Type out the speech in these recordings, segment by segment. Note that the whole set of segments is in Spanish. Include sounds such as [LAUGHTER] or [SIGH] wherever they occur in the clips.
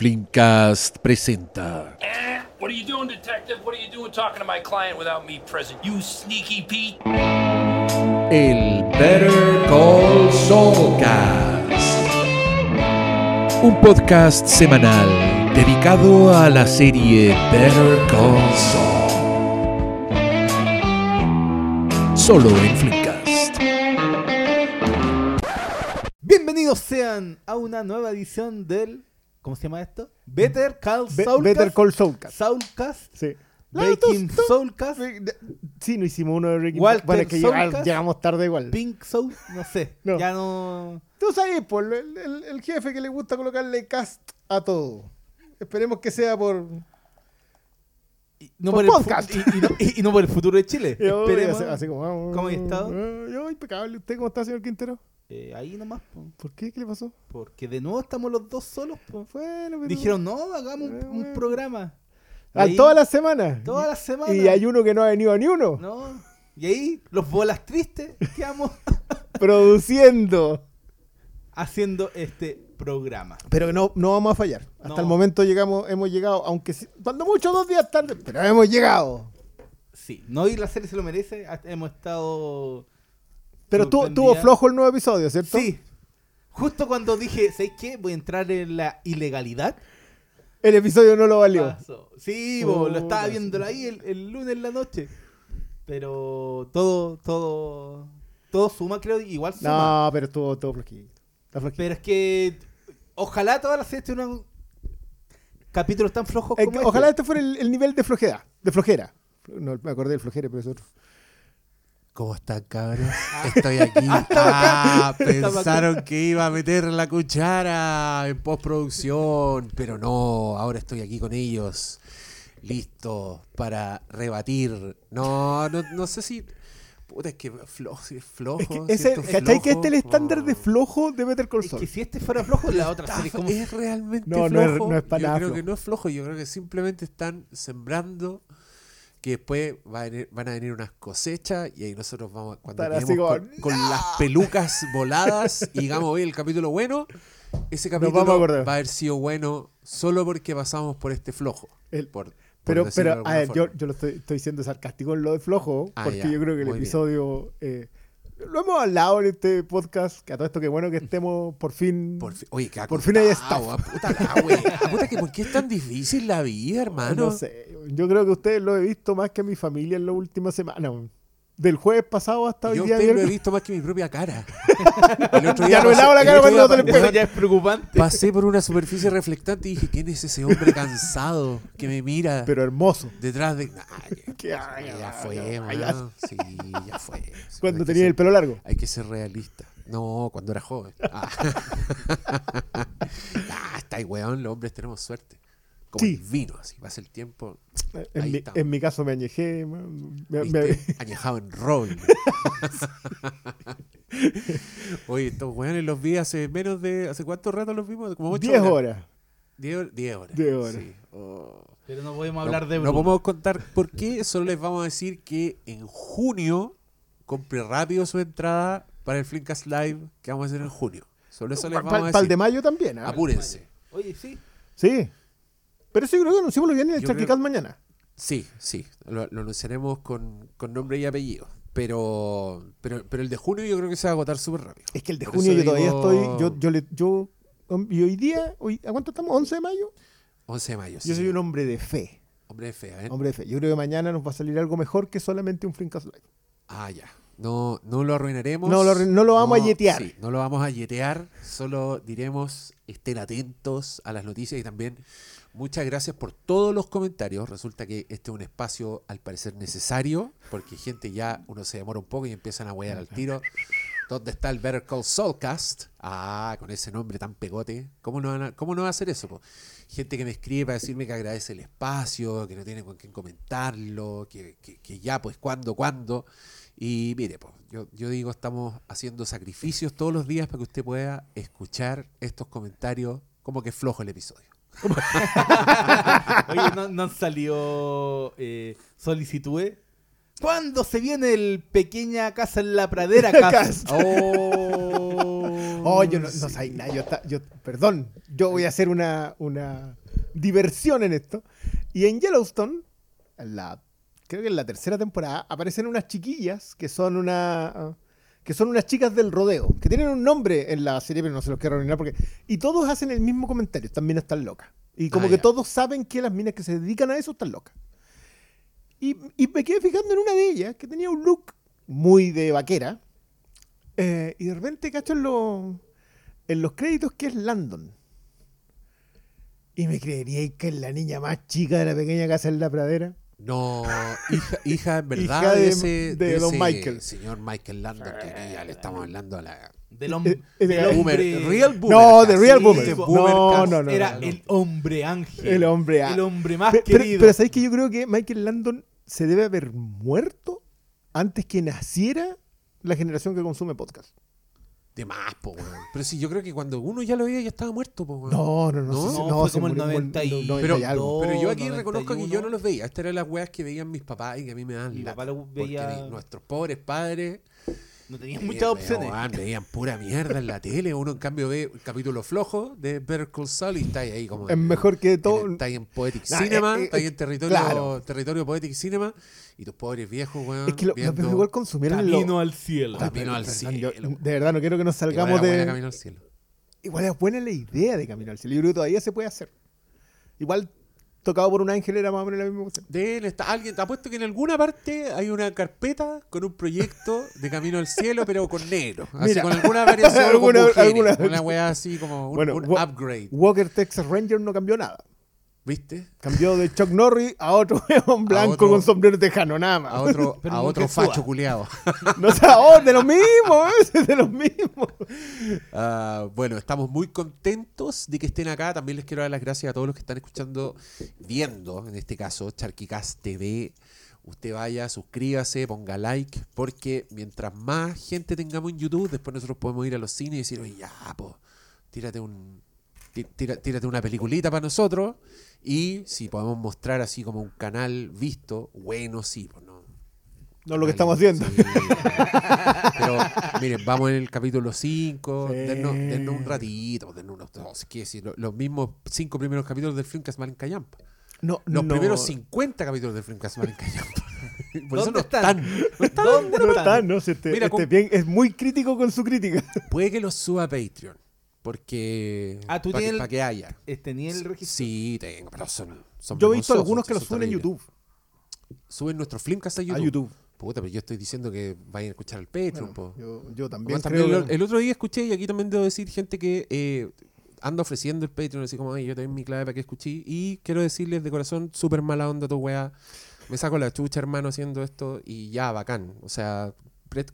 Flimcast presenta Eh? What are you doing, detective? What are you doing talking to my client without me present? You sneaky Pete. el Better Call Saulcast. Un podcast semanal dedicado a la serie Better Call Saul. Solo en Flimcast. Bienvenidos sean a una nueva edición del. ¿Cómo se llama esto? Better Call Saulcast. Better Call Saulcast. Saulcast. Sí. Breaking Soulcast. Sí, no hicimos uno de Breaking Walter Bueno, es que llega- Soulcast. llegamos tarde igual. Pink Soul. No sé. [LAUGHS] No. Ya no. Tú sabes, por el, el- el jefe que le gusta colocarle cast a todo. Esperemos que sea por. y No Por por, el podcast. y, y no, y- y no por el futuro de Chile. [LAUGHS] Yo, Esperemos. así, así como, ah, ¿Cómo ha estado? ah, Yo, impecable. ¿Usted cómo está, señor Quintero? Eh, ahí nomás. po. ¿Por qué? ¿Qué le pasó? Porque de nuevo estamos los dos solos. po. Bueno, pero- Dijeron, no, hagamos un, Eh, un programa. Ah, ahí- todas las semanas. Todas las semanas. Y hay uno que no ha venido a ni uno. No. Y ahí, los bolas tristes, quedamos [LAUGHS] Produciendo. haciendo este programa. Pero no, no vamos a fallar. Hasta No. el momento llegamos, hemos llegado, aunque cuando mucho dos días tarde, pero hemos llegado. Sí, no y la serie se lo merece. Hemos estado. Pero sorprendida. tuvo flojo el nuevo episodio, ¿cierto? Sí. Justo cuando dije, ¿sabes qué? Voy a entrar en la ilegalidad. El episodio no lo valió. Sí, bo, lo estaba viendo ahí el, el lunes en la noche. Pero todo, todo, todo suma, creo, igual suma. No, pero estuvo todo flojito. Pero es que ojalá todas las series tuvieran capítulos tan flojos Eh, como ojalá este. este fuera el, el nivel de flojera. De flojera. No me acordé del flojera, pero es otro. ¿Cómo están, cabros? Estoy aquí. [LAUGHS] Ah, [LAUGHS] pensaron que iba a meter la cuchara en postproducción, pero no, ahora estoy aquí con ellos, listo para rebatir. No, no, no sé si... Puta, es que flojo, si es flojo. Es que ese, esto es ¿cachai que este es el flojo? estándar de flojo de Better Call Es que si este fuera flojo, la otra serie como... ¿Es realmente No, no es- flojo? no es para Yo nada creo que flojo. no es flojo, yo creo que simplemente están sembrando que después va a venir- van a venir unas cosechas y ahí nosotros vamos cuando así como, con, con las pelucas voladas y digamos hoy el capítulo bueno, ese a capítulo va a haber sido bueno solo porque pasamos por este flojo. El- por- Pero, pero a ver, yo, yo lo estoy, estoy siendo sarcástico en lo de flojo, Ah, porque ya, yo creo que el episodio. eh, lo hemos hablado en este podcast, que a todo esto que bueno que estemos por fin. Por fin, oye, qué por fin hay staff. ah, Puta la wea. Puta que por qué es tan difícil la vida, [LAUGHS] hermano. No sé, yo creo que ustedes lo he visto más que mi familia en la última semana. Del juedes pasado hasta hoy Yo a día. usted lo he visto más que mi propia cara. [LAUGHS] El otro Ya no lavo la el cara cuando día te Eso ya es preocupante. Pasé por una superficie reflectante y dije, ¿quién es ese hombre cansado que me mira Pero hermoso. detrás de... [LAUGHS] Nah, ya, Que- ya, ya fue, ay, mano. Sí, ya fue. [LAUGHS] Sí, Cuando tenía el ser- pelo largo. Hay que ser realista. No, cuando era joven. Ah, Ah, está ahí, weón. Los hombres tenemos suerte. Como Sí. el vino, así. Pasa el tiempo. En Ahí mi, está. en mi caso me añejé. me- me-. Añejado en roble. [LAUGHS] Oye, estos weones los vi hace menos de. ¿Hace cuánto rato los vimos? Como 8 10 horas. 10 hor- 10 horas. 10 horas. Sí. Oh. Pero no podemos No- hablar de no, Bruno. podemos contar por qué, solo les vamos a decir que en junio compre rápido su entrada para el Flinkas Live que vamos a hacer en junio. Solo eso les vamos Para a el decir. de mayo también. ¿ah? Apúrense. Oye, sí. Sí. Pero sí, creo que anunciamos lo bien en el Yo creo- mañana. Sí, sí. Lo, lo anunciaremos con, con nombre y apellido. Pero, pero, pero el de junio yo creo que se va a agotar súper rápido. Es que el de Por junio eso yo todavía estoy. Yo, yo, le, yo, um, y hoy día, hoy, ¿a cuánto estamos? ¿11 de mayo? 11 de mayo. Yo sí. soy un hombre de fe. hombre de fea, ¿eh? Hombre de fe. Yo creo que mañana nos va a salir algo mejor que solamente un Flinkas Live. Ah, ya. No, no lo arruinaremos. No lo no lo vamos a yetear. sí, no lo vamos a yetear. Solo diremos, estén atentos a las noticias y también muchas gracias por todos los comentarios. Resulta que este es un espacio al parecer necesario, porque gente ya, uno se demora un poco y empiezan a huear al tiro. ¿Dónde está el Better Call Soulcast? Ah, con ese nombre tan pegote. ¿Cómo no, van a, cómo no va a hacer eso? Gente que me escribe para decirme que agradece el espacio, que no tiene con quién comentarlo, que, que- que ya, pues, ¿cuándo, cuándo? Y mire, pues, yo, yo digo, estamos haciendo sacrificios todos los días para que usted pueda escuchar estos comentarios como que flojo el episodio. [LAUGHS] Oye, ¿no, no han salido eh, solicitudes? ¿Cuándo se viene el pequeña casa en la pradera? [LAUGHS] Casa? Oh. Oh, yo no, no sabía nada. Yo, ta- yo- perdón, yo voy a hacer una, una diversión en esto. Y en Yellowstone, en la, creo que en la tercera temporada, aparecen unas chiquillas que son una. Que son unas chicas del rodeo, que tienen un nombre en la serie, pero no se los quiero arruinar porque. Y todos hacen el mismo comentario, también están locas. Y como Ah, que ya. todos saben que las minas que se dedican a eso están locas. Y, y me quedé fijando en una de ellas que tenía un look muy de vaquera. eh, y de repente cacho en, los- en los créditos que es Landon. Y me creeríais que es la niña más chica de la pequeña casa en la pradera. No, hija, [LAUGHS] hija en verdad Hija de, de- ese, de don ese Michael. señor Michael Landon, que ya le estamos hablando a la... Del, Eh, eh, del de- Boomer, hombre. real boomer. No, de real Sí, boomer. de No, boomer cast. no, no, Era no. el hombre ángel. El hombre a- El hombre más Pe- pero, querido. pero ¿sabéis que yo creo que Michael Landon se debe haber muerto antes que naciera la generación que consume podcast? De más, po, weón. Pero sí, yo creo que cuando uno ya lo veía ya estaba muerto, po, weón. No, no, no. ¿No? No, fue como el murió 90 y- no- Pero- 90 y algo. Pero yo aquí 91. reconozco que yo no los veía. Estas eran las weas que veían mis papás y que a mí me dan Mi lata. papá lo Porque veía- nuestros pobres padres No tenían eh, muchas opciones. [LAUGHS] weón, veían pura mierda en la tele. Uno en cambio ve un capítulo flojo de Better Call Saul y está ahí como... Es mejor que en- todo. Está ahí en Poetic Nah, Cinema, eh, eh, está ahí en territorio, claro. territorio Poetic Cinema y tus pobres viejos, weón. Es que lo, los igual consumieron lo- Camino al cielo. Camino al cielo. yo- de verdad, no quiero que nos Igual salgamos de. Camino al cielo. Igual es buena la idea de Camino al Cielo. Yo creo que todavía se puede hacer. Igual, tocado por un ángel era más o menos la misma cosa. De él está alguien, te apuesto que en alguna parte hay una carpeta con un proyecto de Camino al Cielo, pero con negro. Así Mira. con alguna variación [LAUGHS] Alguna- con mujeres, alguna- Una weá así como un, Bueno, un wa- upgrade. Walker Texas Ranger no cambió nada. ¿Viste? Cambió de Chuck Norris a otro [LAUGHS] weón blanco otro- con sombrero tejano, nada más. A otro, [LAUGHS] Pero a otro facho culeado. [LAUGHS] No sé, oh, de lo mismo, ¿eh? de lo mismo. Ah, bueno, estamos muy contentos de que estén acá. También les quiero dar las gracias a todos los que están escuchando, viendo, en este caso, Charquicast TV. Usted vaya, suscríbase, ponga like, porque mientras más gente tengamos en YouTube, después nosotros podemos ir a los cines y decir, oye, ya, po, tírate un. tírate una peliculita para nosotros y si podemos mostrar así como un canal visto, bueno, sí, pues no, No lo que estamos haciendo. Sí. Pero miren, vamos en el capítulo 5. Sí. Dennos, dennos un ratito. Dennos unos dos. ¿qué decir? Lo- Los mismos cinco primeros capítulos del Filmcast Valen Callampa. No, Los no. primeros 50 capítulos del Filmcast Valen Callampa. [LAUGHS] Por eso no ¿Dónde están? están. No están. ¿Dónde No están? no, si este, Mira, este con- bien, es muy crítico con su crítica. Puede que los suba a Patreon. Porque. Ah, ¿tú Para que, tienes el- pa' que haya. Eh, Tenía el registro. Sí, tengo, pero son. son Yo he visto algunos que los suben en. YouTube. Suben nuestro Filmcast a YouTube. A YouTube. Puta, pero yo estoy diciendo que vayan a escuchar el Patreon, Bueno, po. yo, yo también creo el, que- el otro día escuché, y aquí también debo decir, gente que eh, anda ofreciendo el Patreon, así como, "Ay, yo tengo mi clave para que escuché. Y quiero decirles de corazón, súper mala onda tu weá. Me saco la chucha, hermano, haciendo esto y ya, bacán. O sea,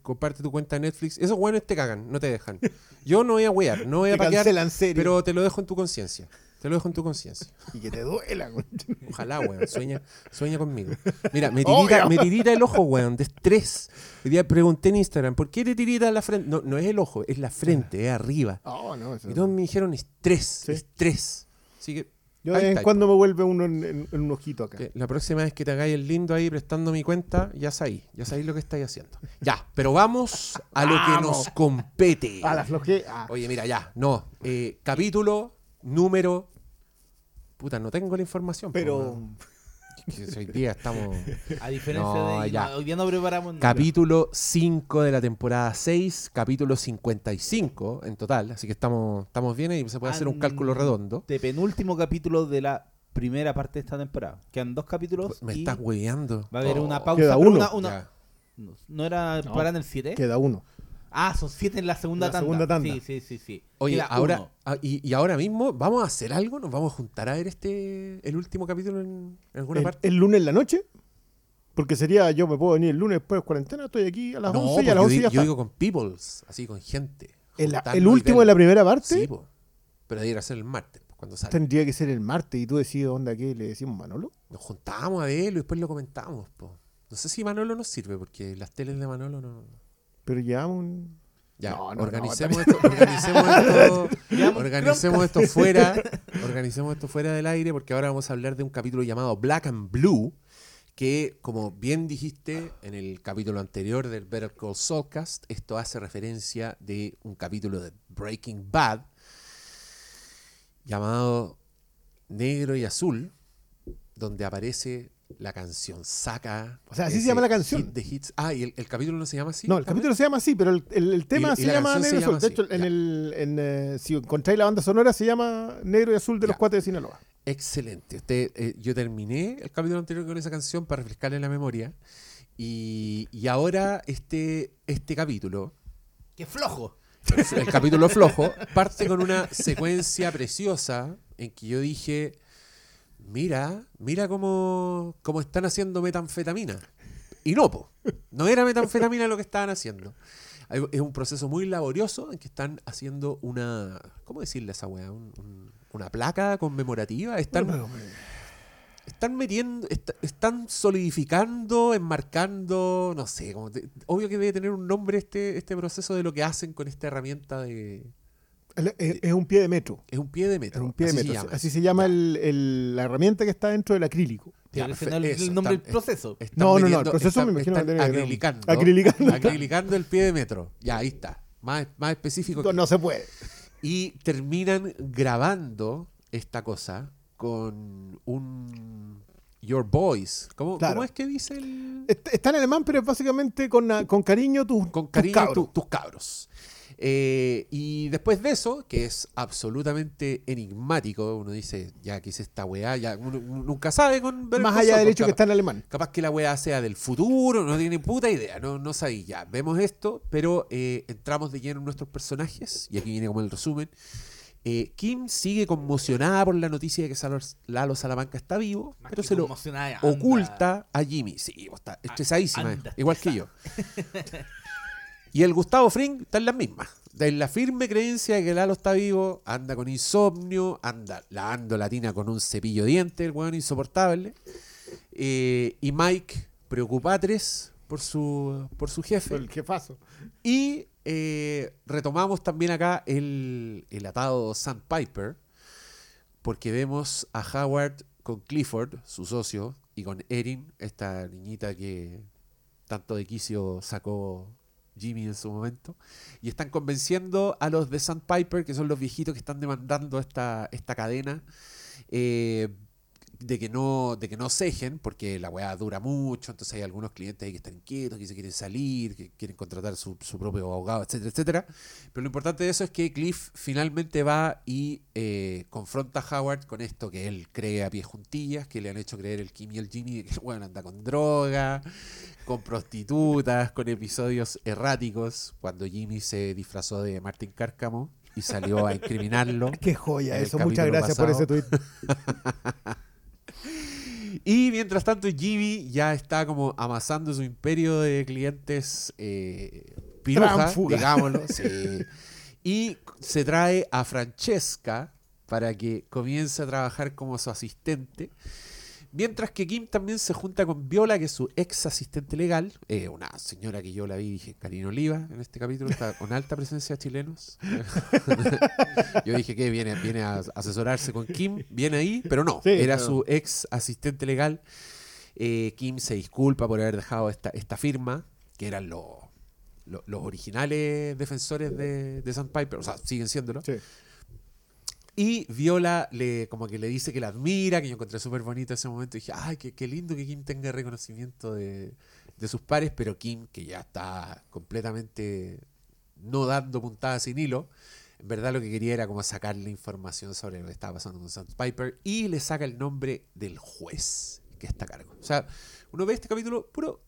comparte tu cuenta de Netflix. Esos weones te cagan, no te dejan. Yo no voy a wear, no voy a paquear, pero te lo dejo en tu conciencia. Te lo dejo en tu conciencia. [LAUGHS] Y que te duela, güey. Ojalá, weón. Sueña, sueña conmigo. Mira, me [LAUGHS] tirita, Obvio. me tirita el ojo, weón, de estrés. Hoy día pregunté en Instagram, ¿por qué te tirita la frente? No, no es el ojo, es la frente, es arriba. Oh, no, eso Y todos me dijeron estrés, Sí. estrés. Así que, Yo de vez en cuando me vuelve uno en, en- en un ojito acá. que la próxima vez que te hagáis el lindo ahí prestando mi cuenta, ya sabéis, ya sabéis lo que estáis haciendo. Ya, pero vamos a lo que nos compete. Ah, la. Ah, Oye, mira, ya, no. eh, capítulo, número. Puta, no tengo la información. po, pero. Hoy día estamos. A diferencia No, de. ya. hoy día no preparamos nada. Capítulo 5 de la temporada 6, capítulo 55 en total. Así que estamos, estamos bien y se puede hacer un cálculo redondo. De penúltimo capítulo de la primera parte de esta temporada. Quedan dos capítulos. Me y estás hueveando. Va a haber Oh, una pausa. Queda pero uno. una- una- no, ¿no era No. para en el 7? Queda uno. Ah, son 7 en la segunda La tanda. segunda tanda. Sí, sí, sí. sí. Oye, Queda ahora, ah, y, y ahora mismo, ¿vamos a hacer algo? ¿Nos vamos a juntar a ver este el último capítulo en, en alguna El, parte? el lunes en la noche. Porque sería, yo me puedo venir el lunes después de cuarentena, estoy aquí a las no, 11 y a las yo, 11 di- ya yo está. digo con peoples, así con gente. el, último de la primera parte Sí, po. pero debería ser el martes, pues, cuando sale. tendría que ser el martes y tú decides dónde aquí le decimos Manolo. Nos juntábamos a verlo y después lo comentamos. po. No sé si Manolo nos sirve, porque las teles de Manolo no. Pero llevamos un... Ya, No, no, no, organicemos, esto, organicemos esto, [LAUGHS] Llevamos organicemos esto fuera, organicemos esto fuera del aire, porque ahora vamos a hablar de un capítulo llamado Black and Blue, que, como bien dijiste en el capítulo anterior del Better Call Saulcast, esto hace referencia de un capítulo de Breaking Bad llamado Negro y Azul, donde aparece la canción Saca. O sea, así se llama la canción. hit de hits. Ah, ¿y el, el capítulo no se llama así? No, el también? capítulo se llama así, pero el, el- el tema Y- se la llama se Negro y llama Azul. De hecho, en el, en, eh, si encontráis la banda sonora, se llama Negro y Azul de los. Cuates de Sinaloa. Excelente. Usted, eh, yo terminé el capítulo anterior con esa canción para refrescarle la memoria. Y, y ahora este, este capítulo, ¡Qué flojo! el, el capítulo flojo, parte con una secuencia preciosa en que yo dije, mira, mira cómo, cómo están haciendo metanfetamina. Y no, po. no era metanfetamina lo que estaban haciendo. Es un proceso muy laborioso en que están haciendo una, ¿cómo decirle a esa weá? Un- un- una placa conmemorativa. Están, están metiendo, est- están solidificando, enmarcando, no sé, como te- obvio que debe tener un nombre este, este proceso de lo que hacen con esta herramienta de... El- Es, es un pie de metro. Es un pie de Es metro. un pie de así metro. se llama. Así se llama el- el- la herramienta que está dentro del acrílico. Ya, el, eso, el nombre del proceso. Están No, no, no, el proceso están- me imagino que acrilicando, Acrilicando. acrilicando el pie de metro. Ya, ahí está. Más, más específico. No, que- no se puede. Y terminan grabando esta cosa con un Your Boys. ¿Cómo, Claro. cómo es que dice el...? Está, en alemán, pero es básicamente con, ah, con cariño tus Con tus cariño cabros. tu- tus cabros. Eh, y después de eso, que es absolutamente enigmático, uno dice, ya que hice esta weá, ya uno, uno nunca sabe con Más allá del hecho que está en alemán. Capaz que la weá sea del futuro, no tiene puta idea, no, no sabéis ya. Vemos esto, pero eh, entramos de lleno en nuestros personajes, y aquí viene como el resumen. Eh, Kim sigue conmocionada por la noticia de que Salo- Lalo Salamanca está vivo, Más pero se lo oculta a Jimmy. Sí, está estresadísima, anda igual que yo. [LAUGHS] Y el Gustavo Fring está en las mismas. En la firme creencia de que Lalo está vivo, anda con insomnio, anda lavando la tina con un cepillo de dientes, el weón insoportable. Eh, y Mike preocupatres por su, por su jefe. El jefazo. Y eh, retomamos también acá el, el atado Sandpiper, porque vemos a Howard con Clifford, su socio, y con Erin, esta niñita que tanto de quicio sacó Jimmy en su momento, y están convenciendo a los de Sandpiper, que son los viejitos que están demandando esta, esta cadena, eh, de que no de que no cejen, porque la weá dura mucho, entonces hay algunos clientes ahí que están inquietos, que se quieren salir, que quieren contratar su, su propio abogado, etcétera, etcétera. Pero lo importante de eso es que Cliff finalmente va y eh, confronta a Howard con esto que él cree a pie juntillas, que le han hecho creer el Kim y el Jimmy, que bueno, anda con droga, con prostitutas, con episodios erráticos, cuando Jimmy se disfrazó de Martin Cárcamo y salió a [LAUGHS] incriminarlo. Qué joya eso. Muchas gracias por ese tweet. [LAUGHS] [LAUGHS] Y mientras tanto, Jimmy ya está como amasando su imperio de clientes eh, piruja, digámoslo. [LAUGHS] sí. Y se trae a Francesca para que comience a trabajar como su asistente. Mientras que Kim también se junta con Viola, que es su ex asistente legal, eh, una señora que yo la vi, dije, Karina Oliva, en este capítulo, está con alta presencia de chilenos. [LAUGHS] yo dije que viene, viene a asesorarse con Kim, viene ahí, pero no, Sí, era su ex asistente legal. Eh, Kim se disculpa por haber dejado esta, esta firma, que eran los lo- los originales defensores de, de Sandpiper, o sea, siguen siéndolo. Sí. Y Viola le, como que le dice que la admira, que yo encontré súper bonito ese momento. Y dije, ay, qué, lindo que Kim tenga reconocimiento de, de sus pares, pero Kim, que ya está completamente no dando puntadas sin hilo, en verdad lo que quería era como sacarle información sobre lo que estaba pasando con Sandpiper y le saca el nombre del juez que está a cargo. O sea, uno ve este capítulo puro,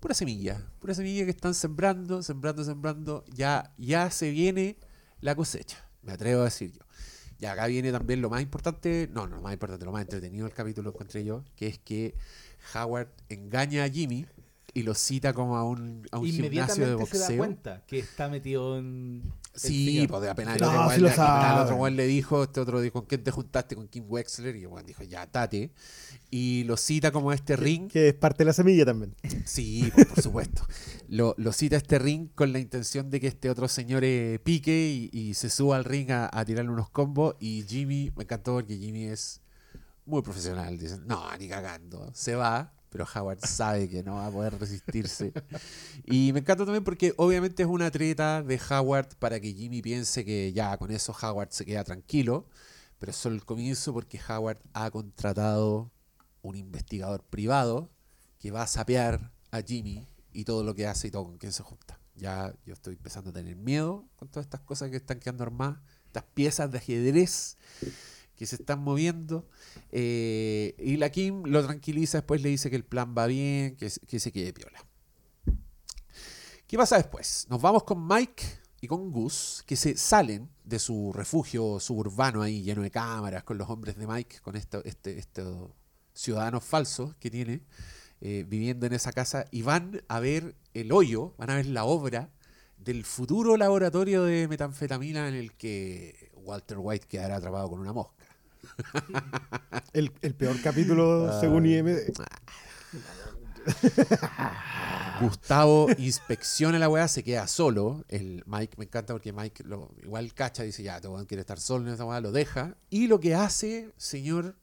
pura semilla, pura semilla que están sembrando, sembrando, sembrando. Ya, ya se viene la cosecha, me atrevo a decir yo. Y acá viene también lo más importante, no, no lo más importante, lo más entretenido del capítulo encontré yo, que es que Howard engaña a Jimmy y lo cita como a un, a un gimnasio de Inmediatamente se da boxeo. cuenta que está metido en. el Sí, pues de apenas el No, el sabe. otro weón le dijo, este otro dijo, ¿con quién te juntaste? Con Kim Wexler. Y el dijo, ya, tate. Y lo cita como a este ring. Que es parte de la semilla también. Sí, pues, por supuesto. [LAUGHS] Lo, lo cita a este ring con la intención de que este otro señor eh, pique y, y se suba al ring a, a tirarle unos combos. Y Jimmy, me encantó porque Jimmy es muy profesional. Dicen, no, ni cagando. Se va, pero Howard sabe que no va a poder resistirse. Y me encanta también porque obviamente es una treta de Howard para que Jimmy piense que ya con eso Howard se queda tranquilo, pero es solo el comienzo porque Howard ha contratado un investigador privado que va a sapear a Jimmy y todo lo que hace y todo con quién se junta. Ya yo estoy empezando a tener miedo con todas estas cosas que están quedando armadas, estas piezas de ajedrez que se están moviendo. Eh, y la Kim lo tranquiliza, después le dice que el plan va bien, que, que se quede piola. ¿Qué pasa después? Nos vamos con Mike y con Gus, que se salen de su refugio suburbano ahí lleno de cámaras, con los hombres de Mike, con esto- este, estos ciudadanos falsos que tiene eh, viviendo en esa casa, y van a ver el hoyo, van a ver la obra del futuro laboratorio de metanfetamina en el que Walter White quedará atrapado con una mosca. El, el peor capítulo Ah. según IMD. [LAUGHS] Gustavo inspecciona la weá, se queda solo. El Mike me encanta porque Mike lo, igual cacha, dice ya, este weón quiere estar solo en esa weá, lo deja. Y lo que hace, señor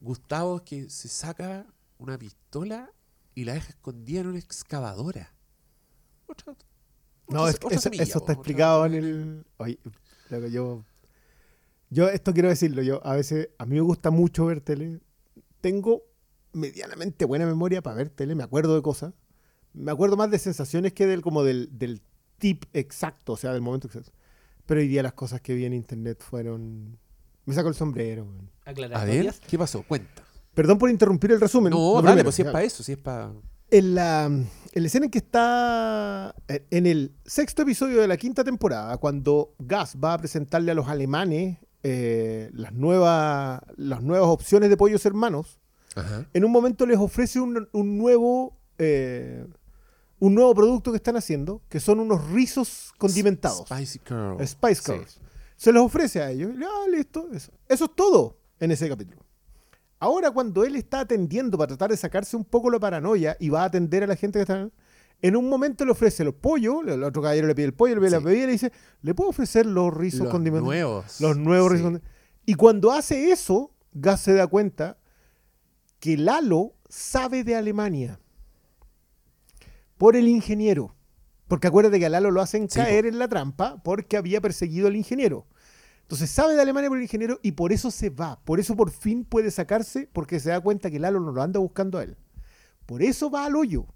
Gustavo, es que se saca una pistola y la deja escondida en una excavadora. Otra- No, otra- es- otra eso, semilla, eso está explicado en el. Oye, loco, yo. Yo esto quiero decirlo, yo a veces, a mí me gusta mucho ver tele. Tengo medianamente buena memoria para ver tele, me acuerdo de cosas. Me acuerdo más de sensaciones que del como del, del tip exacto, o sea, del momento exacto. Pero hoy día las cosas que vi en internet fueron. Me saco el sombrero. A ver. ¿qué pasó? Cuenta. Perdón por interrumpir el resumen. No, dale, primero, pues si es para eso, si es para... En la, en la escena en que está en el sexto episodio de la quinta temporada, cuando Gas va a presentarle a los alemanes eh, las, nuevas, las nuevas opciones de pollos hermanos, en un momento les ofrece un, un nuevo eh, un nuevo producto que están haciendo, que son unos rizos condimentados. Spicy Curl. Spice Sí. Curls. Se los ofrece a ellos. Ah, listo. Eso. Eso es todo en ese capítulo. Ahora, cuando él está atendiendo para tratar de sacarse un poco la paranoia y va a atender a la gente que está. En un momento le ofrece los pollos, el otro caballero le pide el pollo, le pide la bebida y le dice: ¿Le puedo ofrecer los rizos Los condimentados? nuevos. Los nuevos Sí. rizos condimentados. Y cuando hace eso, Gas se da cuenta que Lalo sabe de Alemania por el ingeniero. Porque acuérdate que a Lalo lo hacen Sí, caer en la trampa porque había perseguido al ingeniero. Entonces sabe de Alemania por el ingeniero y por eso se va. Por eso por fin puede sacarse porque se da cuenta que Lalo no lo anda buscando a él. Por eso va al hoyo.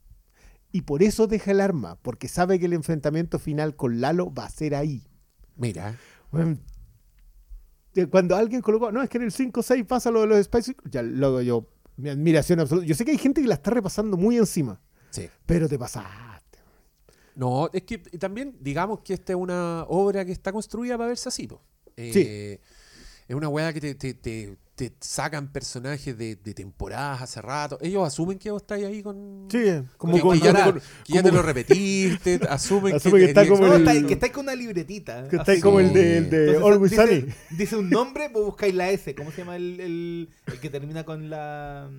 Y por eso deja el arma. Porque sabe que el enfrentamiento final con Lalo va a ser ahí. Mira, eh, Cuando alguien colocó, no, es que en el 5-6 pasa lo de los Spice, ya luego yo, mi admiración absoluta. Yo sé que hay gente que la está repasando muy encima, sí. pero te pasaste. No, es que también digamos que esta es una obra que está construida para verse así. po. Eh, Es una weá que te, te- te- te sacan personajes de, de temporadas hace rato. Ellos asumen que vos estáis ahí con... Sí, como que, con- que ya, te, con- que ya como- te lo repetiste, [LAUGHS] asumen Asume que está tenías- como No, el- está- que estáis con una libretita. Que está así. como el de, el de Entonces, Always dice, Sunny. dice un nombre, vos buscáis la S. ¿Cómo se llama el, el, el que termina con la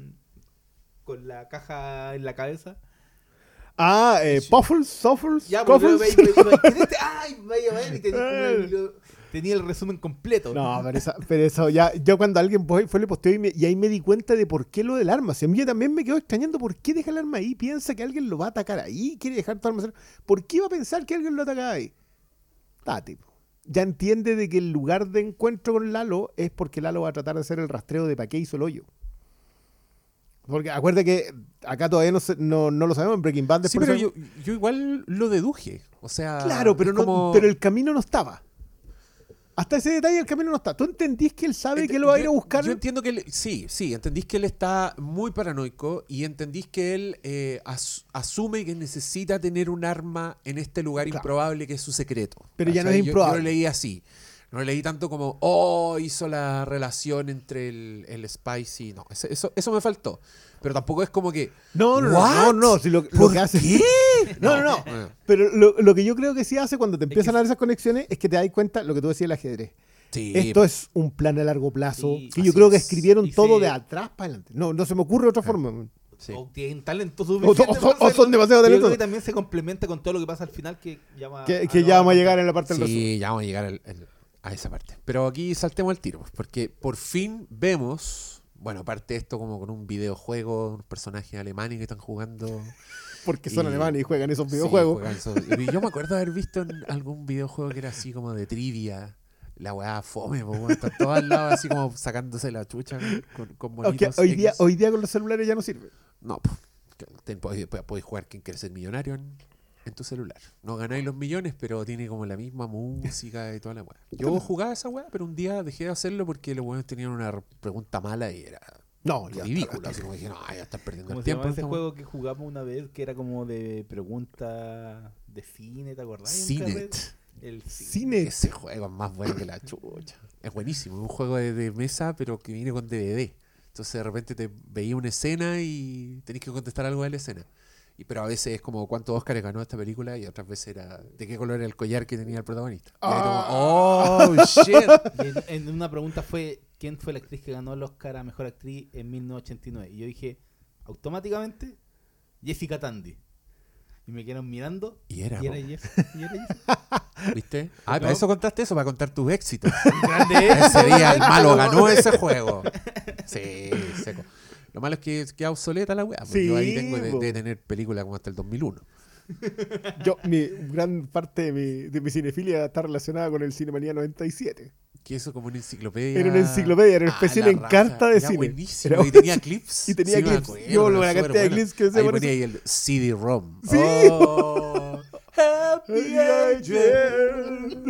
con la caja en la cabeza? Ah, eh, Puffles, Suffles, Ya, pues. [LAUGHS] Ay, vaya, vaya, y el- tenía el resumen completo. No, pero, esa- pero eso ya, yo cuando alguien fue, fue le posteó y, me- y ahí me di cuenta de por qué lo del arma. Si a mí también me quedó extrañando por qué deja el arma ahí, piensa que alguien lo va a atacar ahí, quiere dejar todo almacén. ¿Por qué iba a pensar que alguien lo ataca ahí? Ah, tipo. Ya entiende de que el lugar de encuentro con Lalo es porque Lalo va a tratar de hacer el rastreo de para qué hizo el hoyo. Porque acuérdate que acá todavía no, se- no, no lo sabemos, en Breaking Bad Sí, pero yo, yo igual lo deduje. O sea, Claro, pero, no, como- pero el camino no estaba. Hasta ese detalle el camino no está. ¿Tú entendís que él sabe que lo va a ir a buscar? Yo entiendo que él, sí, sí, entendís que él está muy paranoico y entendís que él eh, as- asume que necesita tener un arma en este lugar Claro. improbable que es su secreto. Pero ya no es improbable. Yo, lo leí así. No lo leí tanto como, oh, hizo la relación entre el, el Spicy. No, eso, eso me faltó. Pero tampoco es como que. No, no, no, ¿What? no, no, si lo, lo ¿Por que hace. qué? [LAUGHS] No, no, no. Pero lo, lo que yo creo que sí hace cuando te empiezan a dar esas conexiones es que te das cuenta lo que tú decías del ajedrez. Sí, Esto es un plan a largo plazo Sí, que yo creo que es. escribieron Y todo se- de atrás para adelante. No, no se me ocurre otra forma. sí. O tienen talento O, suficiente. o- son demasiado Yo creo talentosos. que también se complementa con todo lo que pasa al final que ya va- Que, ah, que ya vamos a llegar en la parte del resumen. Sí, ya vamos a llegar al- al- a esa parte. Pero aquí saltemos al tiro, porque por fin vemos, bueno, aparte de esto como con un videojuego, unos personajes alemanes que están jugando. [LAUGHS] Porque son Y- alemanes y juegan esos Sí, videojuegos. juegan esos- y yo me acuerdo haber visto en algún videojuego que era así como de trivia. La weá fome, po, están todos al lado así como sacándose la chucha con, con monitos hoy día, hoy día con los celulares ya no sirve. No, te- podéis podéis jugar quien quiere ser millonario en, en tu celular. No ganáis los millones, pero tiene como la misma música y toda la weá. Yo jugaba esa weá, pero un día dejé de hacerlo porque los weones tenían una re- pregunta mala y era No, ridículo. Así como dije, no, ya están perdiendo ¿Cómo el tiempo. ese juego que jugamos una vez que era como de pregunta de cine, ¿te acordás? Cinet. El cine. Cine. Ese juego es más bueno que la chucha. Es buenísimo, es un juego de, de mesa, pero que viene con DVD. Entonces de repente te veía una escena y tenés que contestar algo de la escena. Y, pero a veces es como cuántos Oscars ganó esta película y otras veces era de qué color era el collar que tenía el protagonista. Ah. como, oh, [LAUGHS] shit. En, en una pregunta fue ¿quién fue la actriz que ganó el Oscar a Mejor Actriz en 1989? Y yo dije, automáticamente, Jessica Tandy. Y me quedaron mirando. Y era, y era. Jessica. Y era Jessica. [LAUGHS] ¿Viste? Ah, No. para eso contaste eso, para contar tus éxitos. [LAUGHS] Grande Ese día el malo ganó ese juego. Sí, seco. Lo malo es que queda obsoleta la weá. porque yo ahí Sí, tengo de, tener película como hasta el 2001. [LAUGHS] Yo, mi gran parte de mi, de mi cinefilia está relacionada con el Cinemanía 97. Que eso como una enciclopedia. Era una enciclopedia, era un Ah, especial en carta de Era cine. buenísimo. Era y tenía clips. [LAUGHS] Y tenía Sí, clips. acuerdo, Yo, la cantidad de clips que se Ahí ponía ahí el CD-ROM. [LAUGHS] Sí. Oh, happy angel.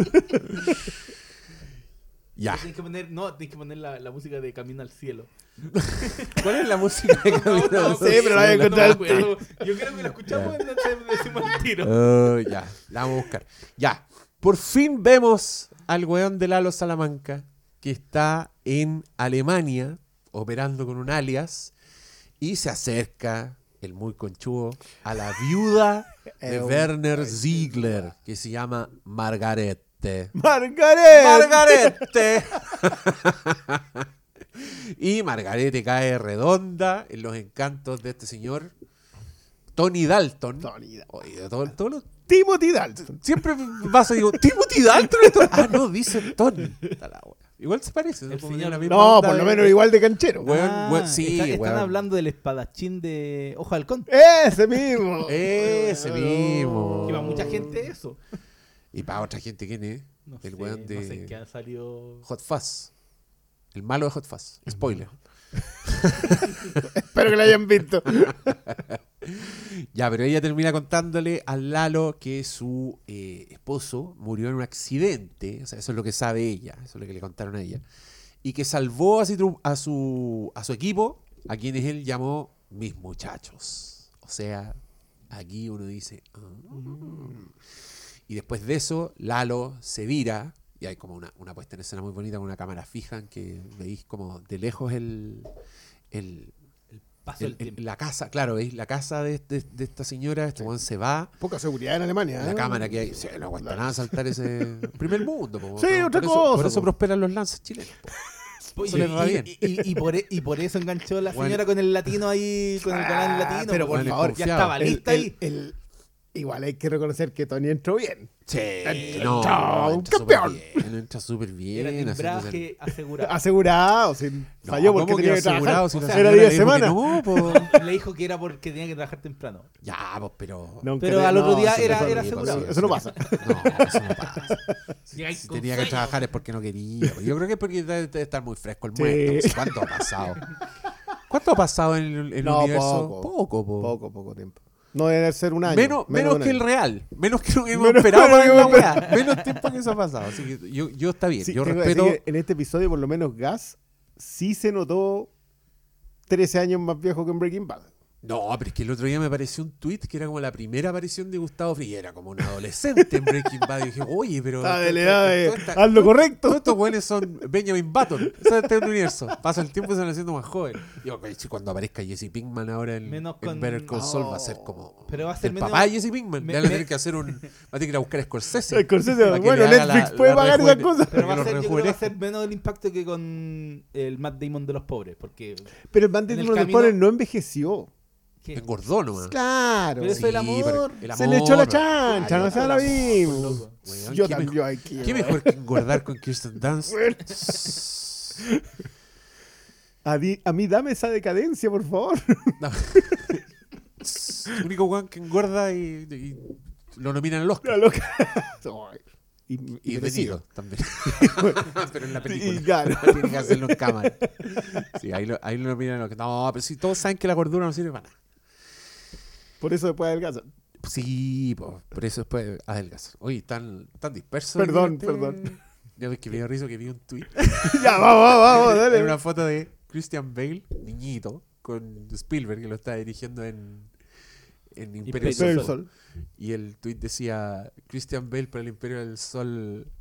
Ya. Tienes que poner, no, tienes que poner la, la música de Camino al Cielo. [LAUGHS] ¿Cuál es la música de [LAUGHS] Camino No, al no, sé, pero la voy a no encontrar. acuerdo. Yo creo que la escuchamos en el decimos al tiro. Oh, ya, la vamos a buscar. Ya, por fin vemos al weón de Lalo Salamanca que está en Alemania operando con un alias y se acerca el muy conchudo a la viuda [LAUGHS] de Eh, Werner Ziegler que se llama Margarete. ¡Margaret! Margarete. [LAUGHS] y Margarete cae redonda en los encantos de este señor Tony Dalton. Tony Dalton. Oye, todo- todos los Timothy Dalton. Siempre vas a digo, Timothy Dalton. esto- Ah, no, dice Tony. Igual se parece. Señor- No, por lo de- menos igual de canchero. Weón, Ah, weón, sí, está- están hablando del espadachín de Ojo Halcón. Ese mismo. Ese mismo. Que va mucha gente eso. Y para otra gente, ¿quién es? No el sé, weón de no sé qué han salido. Hot Fuzz. El malo de Hot Fuzz. Spoiler. [LAUGHS] Espero que lo hayan visto. [LAUGHS] Ya, pero ella termina contándole al Lalo que su eh, esposo murió en un accidente. O sea, eso es lo que sabe ella. Eso es lo que le contaron a ella. Y que salvó a su, a su, a su equipo, a quienes él llamó mis muchachos. O sea, aquí uno dice. "Ah". Y después de eso, Lalo se vira. Y hay como una, una puesta en escena muy bonita con una cámara fija en que veis como de lejos el, el, la casa, claro, veis la casa de, de- de esta señora, este weón se va, Poca seguridad en Alemania. la ¿eh? cámara que hay, sí, no aguanta nada saltar ese [LAUGHS] primer mundo. po, Sí, ¿no? otra por eso, cosa, Por eso prosperan los lanzas chilenos. po. [LAUGHS] Oye, Eso les va y, bien. y- y- y por, e- y por eso enganchó la Bueno. señora con el latino ahí, con el canal latino. pero por porque favor, ya estaba lista el- ahí. Igual hay que reconocer que Tony entró bien. Sí, no, no, un entra súper campeón. bien, entra súper bien. Era timbraje asegurado. Asegurado, sin No, falló porque ¿cómo que tenía que trabajar. asegurado si O sea, era día le de dijo que semana. No. [LAUGHS] Le dijo que era porque tenía que trabajar temprano. Ya, pues, pero. Nunca Pero te- al otro día era- era eso- asegurado. Eso no pasa. No, eso no pasa. [LAUGHS] Si tenía que trabajar es porque no quería. Yo creo que es porque debe estar muy fresco el muerto. pues, ¿Cuánto ha pasado? ¿Cuánto ha pasado en el, en el universo? poco. Poco, po. Poco, poco tiempo. No debe ser un año. Menos, menos, que el real. Menos que lo que hemos Menos- esperado [LAUGHS] menos para la weá. Menos tiempo que eso ha pasado. Así que yo, yo está bien. Sí, yo respeto. que en este episodio, por lo menos, Gas sí se notó 13 años más viejo que en Breaking Bad. No, pero es que el otro día me apareció un tweet que era como la primera aparición de Gustavo Fring. Era como un adolescente en Breaking Bad. Y dije, oye, pero. Está de esto- la edad de- esto está- haz lo Todos correcto. estos güeyes son Benjamin Button. Eso es este universo. Pasa el tiempo y se van haciendo más jóvenes. Digo, que si cuando aparezca Jesse Pinkman ahora en, Menos en con- Better Call Saul va a ser como. Pero va a ser el menos- papá de Jesse Pinkman. me- Le van a me- tener que hacer un. Va a tener que ir a buscar a Scorsese. Scorsese, bueno, Netflix la- puede la pagar esas cosas. Pero va a ser, yo creo que va a ser menos el impacto que con el Matt Damon de los pobres. Porque. Pero el En el de los Pobres no envejeció. ¿Qué? Engordó nomás. Claro. Pero eso es el amor. el Se le echó la amor. chancha, Ay, no sea la amor. Weón, Yo también, mejor- yo aquí. ¿Qué mejor que engordar con Kirsten Dunst? A, di- a mí dame esa decadencia, por favor. No. Es el único weón que engorda y, y lo nominan al Oscar. La loca. Ay, y. Niro también. [LAUGHS] Pero en la película. Y claro. Tiene que hacerlo en cámara. Sí, ahí lo, ahí lo nominan al Oscar. No, pero si todos saben que la gordura no sirve para nada. Por eso después adelgaza. Sí, po, por eso después adelgazar. Oye, tan, tan disperso. Perdón, este- perdón. Ya ves que me dio risa que vi un tweet. [LAUGHS] ya, vamos, vamos, vamos, Era dale. una foto de Christian Bale, niñito, con Spielberg, que lo está dirigiendo en, en Imperio Imperio Sol. Sol. Y el tweet decía: Christian Bale para el Imperio del Sol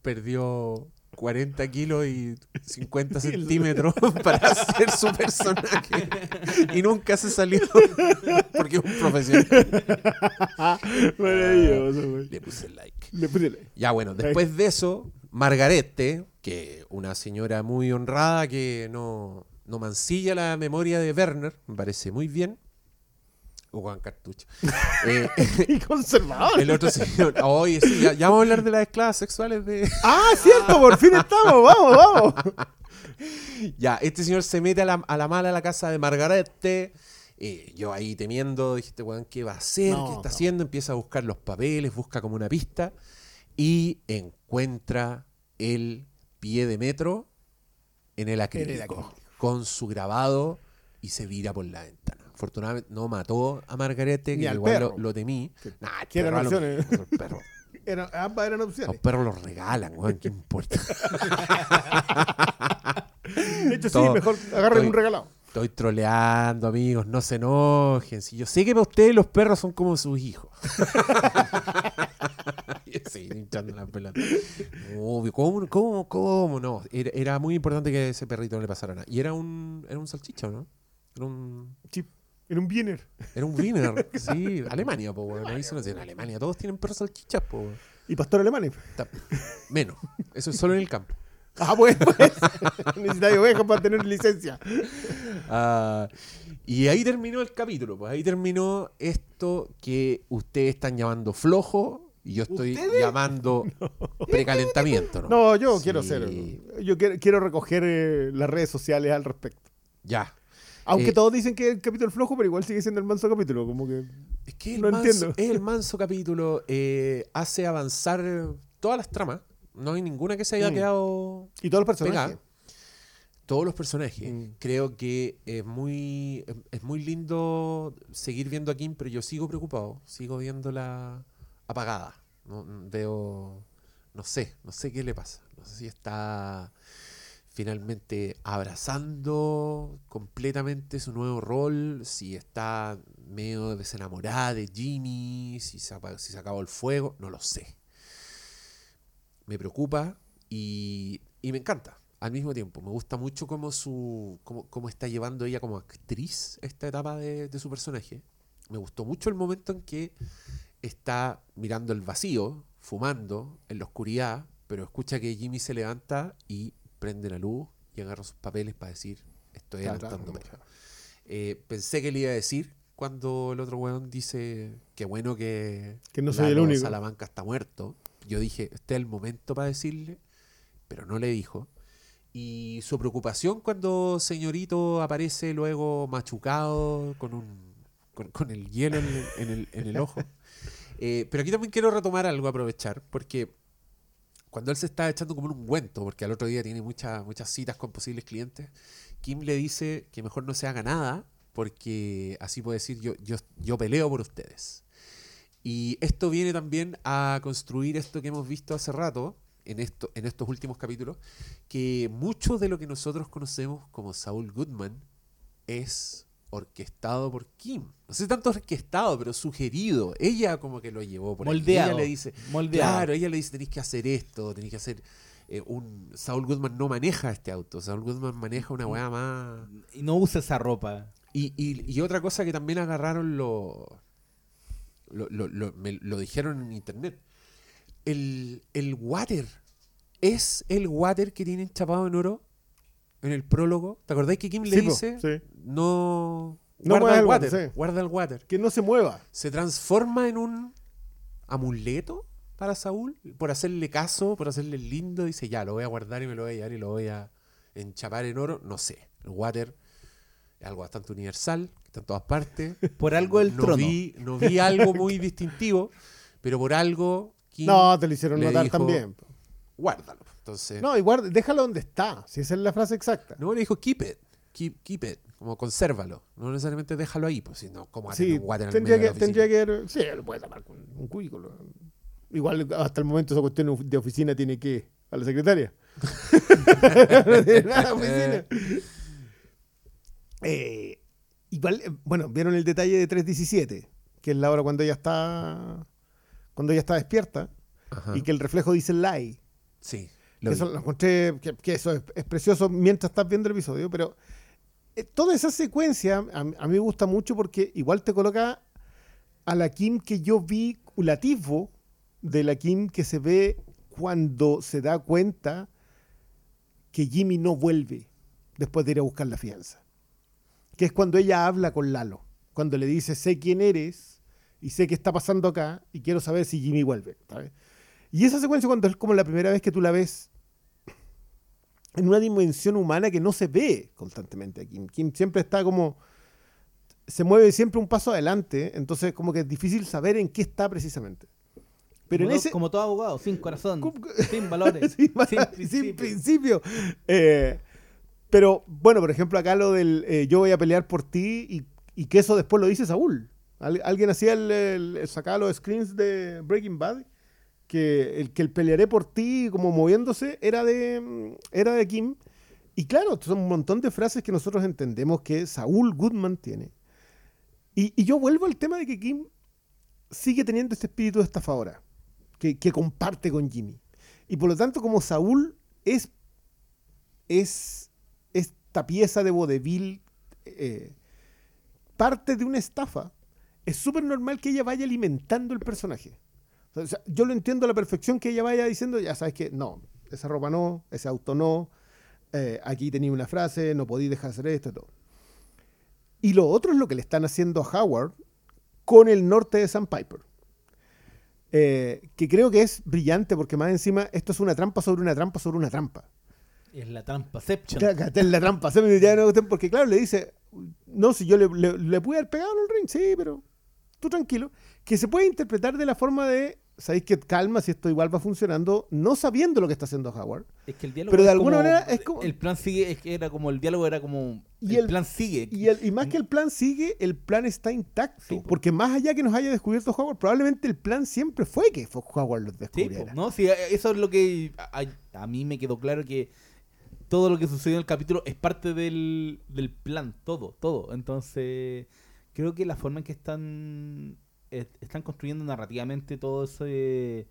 perdió 40 kilos y 50 [LAUGHS] centímetros [LAUGHS] [LAUGHS] para hacer su personaje. Y nunca se salió porque es un profesional. Maravilloso, güey. Le puse like. Le puse like. Ya bueno, después de eso, Margarete, que una señora muy honrada que no, no mancilla la memoria de Werner, me parece muy bien. O Juan Cartucho. [LAUGHS] Eh, Y conservador. el otro señor, oye, sí, ya, ya vamos a hablar de las esclavas sexuales de... [LAUGHS] Ah, cierto, por fin estamos, vamos, vamos. [LAUGHS] Ya, este señor se mete a la, a la mala a la casa de Margarete. Eh, yo ahí temiendo, dije, este weón, ¿qué va a hacer? No, ¿Qué está no. haciendo? Empieza a buscar los papeles, busca como una pista y encuentra el pie de metro en el acrílico, acrílico. con su grabado y se vira por la ventana. Afortunadamente no mató a Margarete, que al igual perro. lo, lo temí. Que- Nah, que [LAUGHS] eran opciones. perro- Eran- ambas eran Los opciones. perros los regalan, weón, ¿qué importa? [LAUGHS] De hecho, sí, mejor agarren un regalado. Estoy troleando, amigos, no se enojen. Si yo sé que para ustedes los perros son como sus hijos. [LAUGHS] Y así, hinchando la pelota. Obvio, ¿cómo, cómo, cómo no? Era, era muy importante que ese perrito no le pasara nada. Y era un, era un salchicha, ¿no? Era un, Sí, era un Wiener. era un Wiener. [LAUGHS] Sí, Alemania, po, weón. Ahí se dice, en Alemania todos tienen perros salchichas, po. weón. Y pastor alemán. Ta- Menos. Eso es solo en el campo. [LAUGHS] Ah, pues, pues. [LAUGHS] Necesitáis ovejas para tener licencia. Ah, y ahí terminó el capítulo, pues ahí terminó esto que ustedes están llamando flojo y yo estoy llamando precalentamiento, ¿no? No, yo Sí. quiero ser. Yo quiero, quiero recoger eh, las redes sociales al respecto. Ya. Aunque Eh, todos dicen que es el capítulo flojo, pero igual sigue siendo el manso capítulo. Como que. Es que el, No manso, entiendo. es el manso capítulo eh, hace avanzar todas las tramas. No hay ninguna que se haya Mm. quedado Y todos los personajes. pegada. Todos los personajes. Mm. Creo que es muy, es muy lindo seguir viendo a Kim, pero yo sigo preocupado. Sigo viéndola apagada. No, veo, no sé, no sé qué le pasa. No sé si está finalmente abrazando completamente su nuevo rol, si está medio desenamorada de Jimmy, si se, acabó el fuego, no lo sé. Me preocupa y, me encanta al mismo tiempo. Me gusta mucho cómo, su, cómo está llevando ella como actriz esta etapa de, de su personaje. Me gustó mucho el momento en que está mirando el vacío, fumando en la oscuridad, pero escucha que Jimmy se levanta y prende la luz y agarra sus papeles para decir, estoy Claro, adelantando claro. pega". Eh, pensé que le iba a decir cuando el otro weón dice que bueno que, Que no soy el único. Salamanca está muerto. Yo dije, este es el momento para decirle, pero no le dijo. Y su preocupación cuando señorito aparece luego machucado con un con, con el hielo en el, en el- en el ojo. [LAUGHS] Eh, pero aquí también quiero retomar algo, aprovechar, porque cuando él se está echando como un ungüento, porque al otro día tiene muchas muchas citas con posibles clientes, Kim le dice que mejor no se haga nada, porque así puede decir yo, yo, yo peleo por ustedes. Y esto viene también a construir esto que hemos visto hace rato, en, esto, en estos últimos capítulos, que mucho de lo que nosotros conocemos como Saul Goodman es orquestado por Kim. No sé tanto orquestado, pero sugerido. Ella como que lo llevó por ahí. Moldeado. Ella le dice, moldeado. Claro, ella le dice, tenéis que hacer esto, tenéis que hacer... eh, un Saul Goodman no maneja este auto, Saul Goodman maneja una weá más... Y no usa esa ropa. Y, y- y otra cosa que también agarraron lo, lo, lo- lo- me lo dijeron en internet. El, el water. ¿Es el water que tienen chapado en oro en el prólogo? ¿Te acordáis que Kim le Sí, po, dice? sí. No. No guarda el water. sí. Guarda el water. Que no se mueva. Se transforma en un amuleto para Saúl por hacerle caso, por hacerle el lindo. Dice, ya, lo voy a guardar y me lo voy a llevar y lo voy a, en chapar en oro, no sé. El water es algo bastante universal, que está en todas partes. [LAUGHS] Por algo el no trono. Vi, no vi algo muy distintivo, pero por algo. [LAUGHS] Kim No, te lo hicieron le notar dijo, también. Guárdalo. Entonces. No, igual, déjalo donde está, si esa es la frase exacta. No, le dijo keep it. Keep, keep it. Como consérvalo. No necesariamente déjalo ahí, pues si no, ¿cómo va a tener Sí, tendría que, tendría que... Sí, lo puede tapar con un cubículo. Igual hasta el momento esa cuestión de oficina tiene que... A la secretaria. no [LAUGHS] [LAUGHS] tiene nada oficina. Eh, igual, eh, bueno, vieron el detalle de 317, que es la hora cuando ella está... Cuando ella está despierta Ajá. y que el reflejo dice lie. Sí. Lo eso lo encontré, que, que eso es, es precioso mientras estás viendo el episodio, pero eh, toda esa secuencia a, a mí me gusta mucho porque igual te coloca a la Kim que yo vi, un atisbo de la Kim que se ve cuando se da cuenta que Jimmy no vuelve después de ir a buscar la fianza. Que es cuando ella habla con Lalo, cuando le dice, sé quién eres y sé qué está pasando acá y quiero saber si Jimmy vuelve. ¿sabes? Y esa secuencia cuando es como la primera vez que tú la ves en una dimensión humana que no se ve constantemente aquí. Kim siempre está como... Se mueve siempre un paso adelante, entonces como que es difícil saber en qué está precisamente. Pero como, en ese... como todo abogado, sin [LAUGHS] corazón, ¿Cómo- [LAUGHS] sin valores, sin, sin, principio. Eh, pero bueno, por ejemplo, acá lo del eh, yo voy a pelear por ti y, y que eso después lo dice Saúl. Al- alguien hacía el, el- el- sacaba los screens de Breaking Bad que el que el pelearé por ti como moviéndose era de era de Kim. Y claro son un montón de frases que nosotros entendemos que Saúl Goodman tiene. Y, y yo vuelvo al tema de que Kim sigue teniendo este espíritu de estafadora que, que comparte con Jimmy. Y por lo tanto como Saúl es es esta pieza de vodevil eh, parte de una estafa es súper normal que ella vaya alimentando el personaje o sea, yo lo entiendo a la perfección que ella vaya diciendo, ya sabes que no, esa ropa no, ese auto no, eh, aquí tenía una frase, no podí dejar hacer esto y todo. Y lo otro es lo que le están haciendo a Howard con el norte de Sandpiper. Eh, que creo que es brillante porque más encima esto es una trampa sobre una trampa sobre una trampa. Es la que está en la trampa, se me ya no gusten, porque claro, le dice, no, si yo le, le, le pude haber pegado en el ring, sí, pero tú tranquilo, que se puede interpretar de la forma de, sabéis que calma si esto igual va funcionando, no sabiendo lo que está haciendo Howard. Es que el diálogo Pero de alguna como- manera es como- El plan sigue, es que era como el diálogo era como. Y el, el- plan sigue. Y, el- y más que el plan sigue, el plan está intacto, Sí, po. porque más allá que nos haya descubierto Howard, probablemente el plan siempre fue que Howard lo Sí, descubriera. po, ¿no? Sí, eso es lo que. A mí me quedó claro que todo lo que sucedió en el capítulo es parte del, del plan, todo, todo. Entonces, creo que la forma en que están. Est- están construyendo narrativamente todo ese.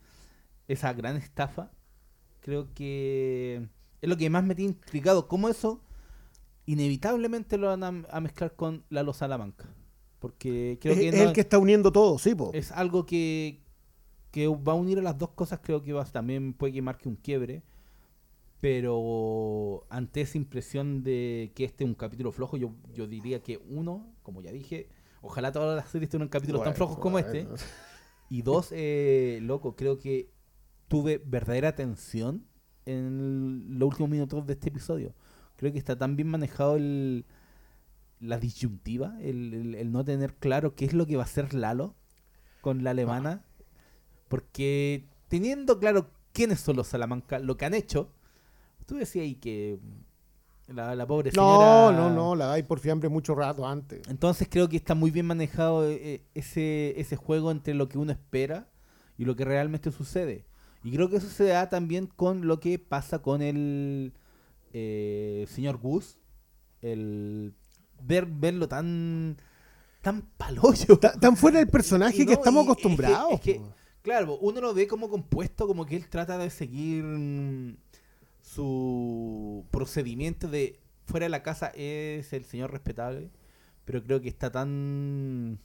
esa gran estafa. Creo que es lo que más me tiene intrigado. ¿Cómo eso inevitablemente lo van a, a mezclar con Lalo Salamanca? Porque creo es, que es no- el que está uniendo todo, sí, po. es algo que, que va a unir a las dos cosas, creo que va, también puede que marque un quiebre. Pero ante esa impresión de que este es un capítulo flojo, yo, yo diría que uno, como ya dije, ojalá todas las series tengan capítulos tan Bueno, flojos como este. [LAUGHS] Y dos, eh, loco, creo que tuve verdadera tensión en los últimos minutos de este episodio. Creo que está tan bien manejado el, la disyuntiva, el, el- el no tener claro qué es lo que va a hacer Lalo con la alemana. Porque teniendo claro quiénes son los Salamanca, lo que han hecho, tú decías ahí que la, la pobre No, señora... no, no, la dais por fiambre mucho rato antes. Entonces creo que está muy bien manejado eh, ese, ese juego entre lo que uno espera y lo que realmente sucede. Y creo que eso se da también con lo que pasa con el eh, señor Gus. El ver, verlo tan tan palollo. Ta- Tan fuera del [LAUGHS] personaje Y que no, estamos y es que- acostumbrados. es que, claro, uno lo ve como compuesto, como que él trata de seguir mm, su procedimiento de fuera de la casa es el señor respetable, pero creo que está tan...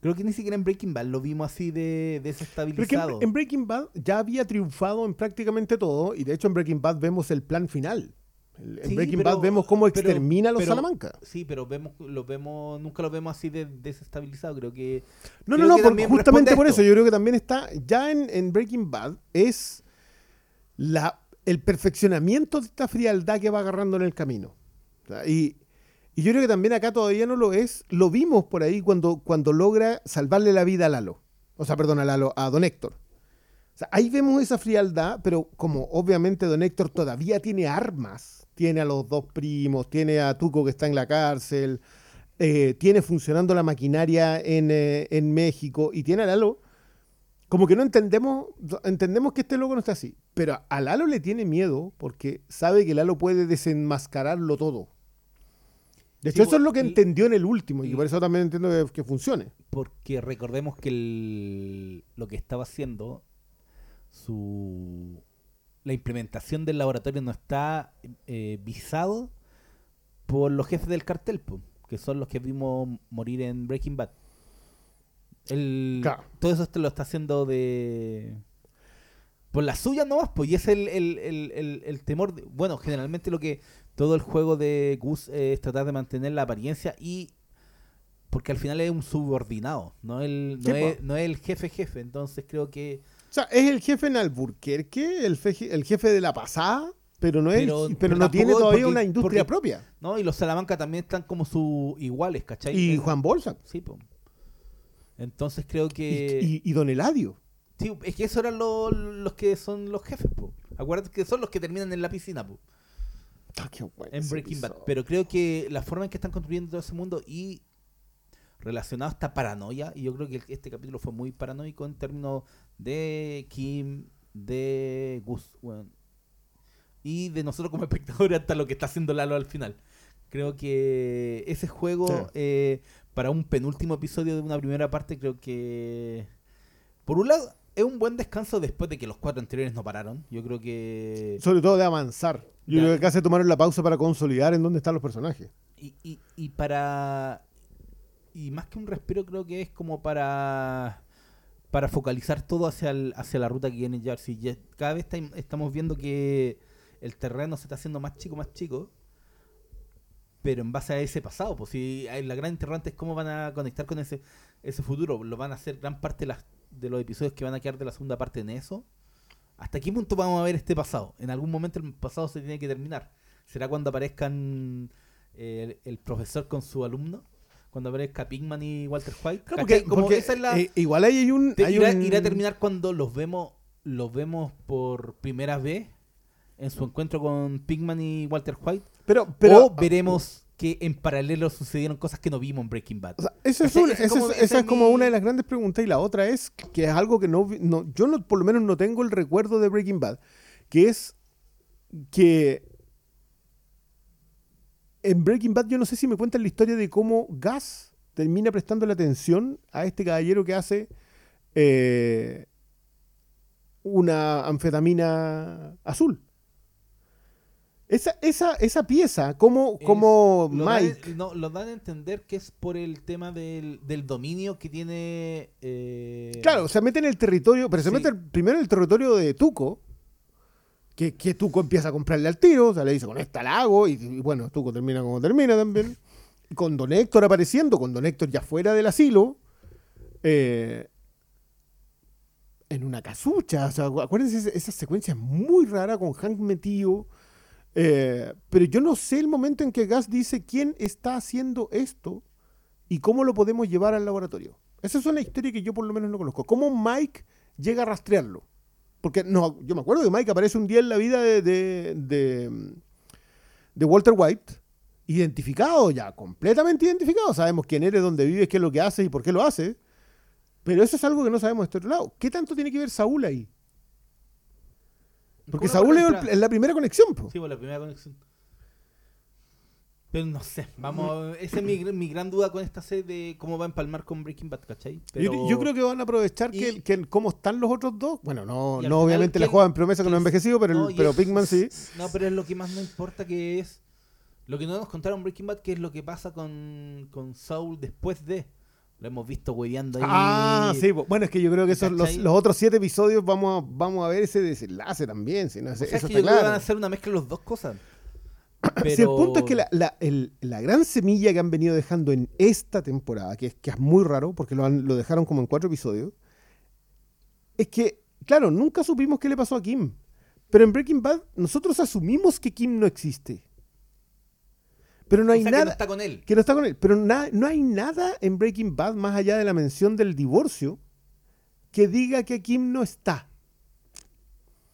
Creo que ni siquiera en Breaking Bad lo vimos así de Pero desestabilizado. en, en Breaking Bad ya había triunfado en prácticamente todo, y de hecho en Breaking Bad vemos el plan final. El- en Breaking pero- Bad vemos cómo pero- extermina a los pero- Salamanca. Sí, pero vemos, lo vemos, nunca lo vemos así de desestabilizado. Creo que No, creo no, no, por- justamente por eso yo creo que también está, ya en, en Breaking Bad es la el perfeccionamiento de esta frialdad que va agarrando en el camino. Y, y yo creo que también acá todavía no lo es. Lo vimos por ahí cuando, cuando logra salvarle la vida a Lalo. O sea, perdón, a Lalo, a Don Héctor. O sea, ahí vemos esa frialdad, pero como obviamente Don Héctor todavía tiene armas, tiene a los dos primos, tiene a Tuco que está en la cárcel, eh, tiene funcionando la maquinaria en, eh, en México y tiene a Lalo, como que no entendemos, entendemos que este loco no está así, pero a Lalo le tiene miedo porque sabe que Lalo puede desenmascararlo todo. De Sí, hecho, eso es lo que y- entendió en el último y y- por eso también entiendo que, que funcione. Porque recordemos que el- lo que estaba haciendo, su la implementación del laboratorio no está eh, visado por los jefes del cartel, po, que son los que vimos morir en Breaking Bad. El, Claro. Todo eso este lo está haciendo de... Por la suya nomás, pues, y es el, el, el, el- temor. de- bueno, generalmente lo que todo el juego de Gus eh, es tratar de mantener la apariencia y porque al final es un subordinado, no el, no, es, no es el jefe jefe. Entonces creo que O sea, es el jefe en Alburquerque, el, fe- el jefe de la pasada, pero no, es, Pero- pero, pero no tiene todavía porque- una industria porque- propia. no y los Salamanca también están como sus iguales, ¿cachai? Y Juan Bolsa. Sí, po. Entonces creo que y- y Don Eladio. sí, es que esos eran lo- los que son los jefes, po. Acuérdate que son los que terminan en la piscina, po. Ah, qué bueno en Breaking Bad. Pero creo que la forma en que están construyendo todo ese mundo y relacionado a esta paranoia, y yo creo que este capítulo fue muy paranoico en términos de Kim, de Gus, weón, y de nosotros como [LAUGHS] espectadores hasta lo que está haciendo Lalo al final. Creo que ese juego, Sí. eh, para un penúltimo episodio de una primera parte, creo que, por un lado, es un buen descanso después de que los cuatro anteriores no pararon. Yo creo que... Sobre todo de avanzar. Yo Ya. creo que acá se tomaron la pausa para consolidar en dónde están los personajes. Y, y, y para. Y más que un respiro, creo que es como para. Para focalizar todo hacia, el- hacia la ruta que viene ya. Si cada vez está- estamos viendo que el terreno se está haciendo más chico, más chico. Pero en base a ese pasado, pues si la gran interrogante es cómo van a conectar con ese, ese futuro. Lo van a hacer gran parte de, las, de los episodios que van a quedar de la segunda parte en eso. ¿Hasta qué punto vamos a ver este pasado? En algún momento el pasado se tiene que terminar. ¿Será cuando aparezcan eh, el, el profesor con su alumno? Cuando aparezca Pigman y Walter White. Claro, ¿Cachai? porque, Como porque, esa es la- eh, igual ahí hay un. te- hay irá, un- irá a terminar cuando los vemos los vemos por primera vez en su encuentro con Pigman y Walter White. Pero, pero, o veremos que en paralelo sucedieron cosas que no vimos en Breaking Bad. O sea, eso es Ese- una- ese es esa como- es- esa esa es es como una de las grandes preguntas y la otra es que es algo que no, vi- no yo no, por lo menos no tengo el recuerdo de Breaking Bad, que es que en Breaking Bad yo no sé si me cuentan la historia de cómo Gas termina prestando la atención a este caballero que hace eh, una anfetamina azul. Esa, esa, esa pieza, como, Es- como Mike... no, lo dan a entender que es por el tema del, del dominio que tiene. eh, Claro, se mete en el territorio, pero se Sí. mete primero en el territorio de Tuco, que, que Tuco empieza a comprarle al tiro, o sea, le dice con esta la hago, y, y bueno, Tuco termina como termina también. Y con Don Héctor apareciendo, con Don Héctor ya fuera del asilo, eh, en una casucha, o sea, acuérdense esa, esa secuencia muy rara con Hank metido. Eh, pero yo no sé el momento en que Gas dice quién está haciendo esto y cómo lo podemos llevar al laboratorio. Esa es una historia que yo por lo menos no conozco. ¿Cómo Mike llega a rastrearlo? Porque no, yo me acuerdo que Mike aparece un día en la vida de, de, Walter White, identificado ya, completamente identificado. Sabemos quién eres, dónde vives, qué es lo que hace y por qué lo hace. Pero eso es algo que no sabemos de este otro lado. ¿Qué tanto tiene que ver Saúl ahí? Porque Saúl es, la primera conexión. po. Sí, por la primera conexión. Pero no sé, vamos, esa es mi, mi gran duda con esta serie de cómo va a empalmar con Breaking Bad, ¿cachai? Pero, Yo, yo creo que van a aprovechar Y- que, que cómo están los otros dos. Bueno, no, no obviamente la ¿quién- joven promesa que no ha envejecido, pero, no, pero es- Pigman sí. No, pero es lo que más no importa que es lo que no nos contaron Breaking Bad, que es lo que pasa con, con Saul después de. Lo hemos visto hueveando ahí. Ah, sí. Bueno, es que yo creo que esos, los, otros siete episodios vamos a, vamos a ver ese desenlace también. Si no, O sea, es eso que está yo creo que van a claro. hacer una mezcla de las dos cosas. [CLEARS THROAT] Si el punto es Pero- que la, la- el- la gran semilla que han venido dejando en esta temporada, que es, que es muy raro, porque lo, han- lo dejaron como en cuatro episodios, es que, claro, nunca supimos qué le pasó a Kim. Pero en Breaking Bad nosotros asumimos que Kim no existe. Pero no hay O sea, que nada... no está con él. que no está con él. Pero na- no hay nada en Breaking Bad más allá de la mención del divorcio que diga que Kim no está.